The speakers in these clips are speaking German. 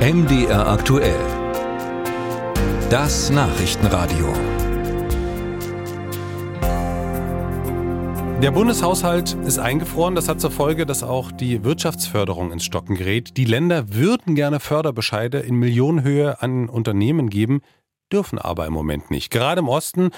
MDR aktuell. Das Nachrichtenradio. Der Bundeshaushalt ist eingefroren. Das hat zur Folge, dass auch die Wirtschaftsförderung ins Stocken gerät. Die Länder würden gerne Förderbescheide in Millionenhöhe an Unternehmen geben, dürfen aber im Moment nicht. Gerade im Osten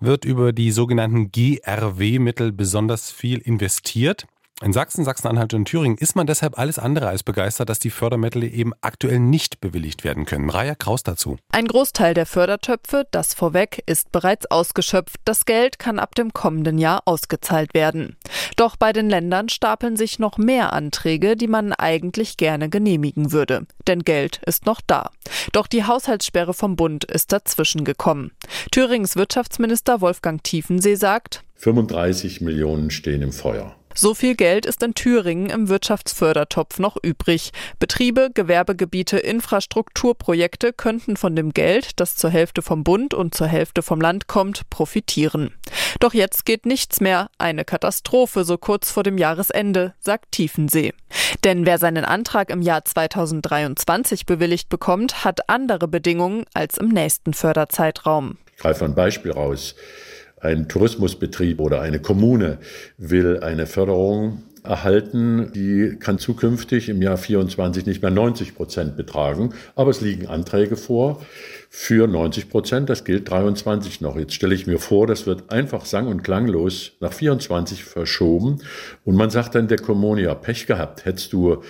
wird über die sogenannten GRW-Mittel besonders viel investiert. In Sachsen, Sachsen-Anhalt und Thüringen ist man deshalb alles andere als begeistert, dass die Fördermittel eben aktuell nicht bewilligt werden können. Raja Kraus dazu. Ein Großteil der Fördertöpfe, das vorweg, ist bereits ausgeschöpft. Das Geld kann ab dem kommenden Jahr ausgezahlt werden. Doch bei den Ländern stapeln sich noch mehr Anträge, die man eigentlich gerne genehmigen würde. Denn Geld ist noch da. Doch die Haushaltssperre vom Bund ist dazwischen gekommen. Thürings Wirtschaftsminister Wolfgang Tiefensee sagt, 35 Millionen stehen im Feuer. So viel Geld ist in Thüringen im Wirtschaftsfördertopf noch übrig. Betriebe, Gewerbegebiete, Infrastrukturprojekte könnten von dem Geld, das zur Hälfte vom Bund und zur Hälfte vom Land kommt, profitieren. Doch jetzt geht nichts mehr. Eine Katastrophe so kurz vor dem Jahresende, sagt Tiefensee. Denn wer seinen Antrag im Jahr 2023 bewilligt bekommt, hat andere Bedingungen als im nächsten Förderzeitraum. Ich greife ein Beispiel raus ein Tourismusbetrieb oder eine Kommune will eine Förderung erhalten, die kann zukünftig im Jahr 24 nicht mehr 90 Prozent betragen, aber es liegen Anträge vor für 90 Prozent, das gilt 23 noch. Jetzt stelle ich mir vor, das wird einfach sang- und klanglos nach 24 verschoben. Und man sagt dann der Kommune, ja, Pech gehabt, hättest du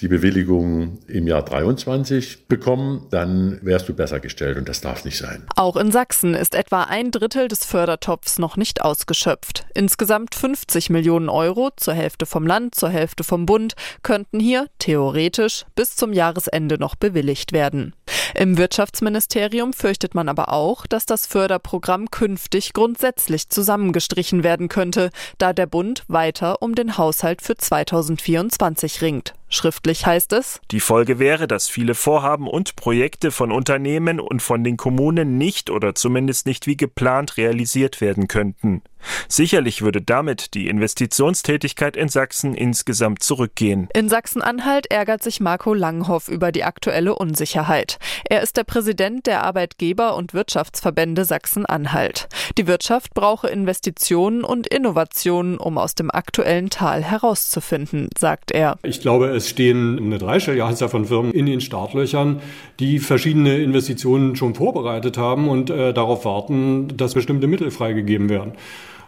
die Bewilligung im Jahr 23 bekommen, dann wärst du besser gestellt und das darf nicht sein. Auch in Sachsen ist etwa ein Drittel des Fördertopfs noch nicht ausgeschöpft. Insgesamt 50 Millionen Euro, zur Hälfte vom Land, zur Hälfte vom Bund, könnten hier theoretisch bis zum Jahresende noch bewilligt werden. Im Wirtschaftsministerium fürchtet man aber auch, dass das Förderprogramm künftig grundsätzlich zusammengestrichen werden könnte, da der Bund weiter um den Haushalt für 2024 ringt. Schriftlich heißt es, die Folge wäre, dass viele Vorhaben und Projekte von Unternehmen und von den Kommunen nicht oder zumindest nicht wie geplant realisiert werden könnten. Sicherlich würde damit die Investitionstätigkeit in Sachsen insgesamt zurückgehen. In Sachsen-Anhalt ärgert sich Marco Langhoff über die aktuelle Unsicherheit. Er ist der Präsident der Arbeitgeber- und Wirtschaftsverbände Sachsen-Anhalt. Die Wirtschaft brauche Investitionen und Innovationen, um aus dem aktuellen Tal herauszufinden, sagt er. Ich glaube, es stehen eine Dreistelligkeit von Firmen in den Startlöchern, die verschiedene Investitionen schon vorbereitet haben und äh, darauf warten, dass bestimmte Mittel freigegeben werden.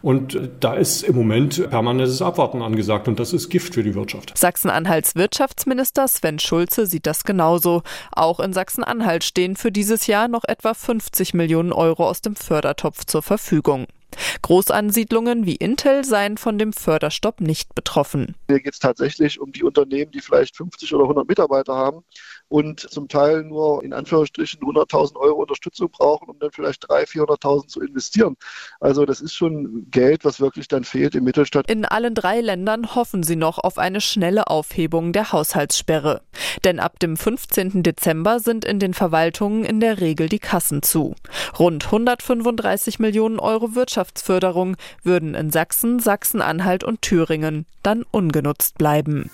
Und da ist im Moment permanentes Abwarten angesagt und das ist Gift für die Wirtschaft. Sachsen-Anhalts Wirtschaftsminister Sven Schulze sieht das genauso. Auch in Sachsen-Anhalt stehen für dieses Jahr noch etwa 50 Millionen Euro aus dem Fördertopf zur Verfügung. Großansiedlungen wie Intel seien von dem Förderstopp nicht betroffen. Hier geht es tatsächlich um die Unternehmen, die vielleicht 50 oder 100 Mitarbeiter haben und zum Teil nur in Anführungsstrichen 100.000 Euro Unterstützung brauchen, um dann vielleicht 300.000, 400.000 zu investieren. Also das ist schon Geld, was wirklich dann fehlt im Mittelstand. In allen drei Ländern hoffen sie noch auf eine schnelle Aufhebung der Haushaltssperre. Denn ab dem 15. Dezember sind in den Verwaltungen in der Regel die Kassen zu. Rund 135 Millionen Euro Wirtschaftsförderung würden in Sachsen, Sachsen-Anhalt und Thüringen dann ungenutzt bleiben.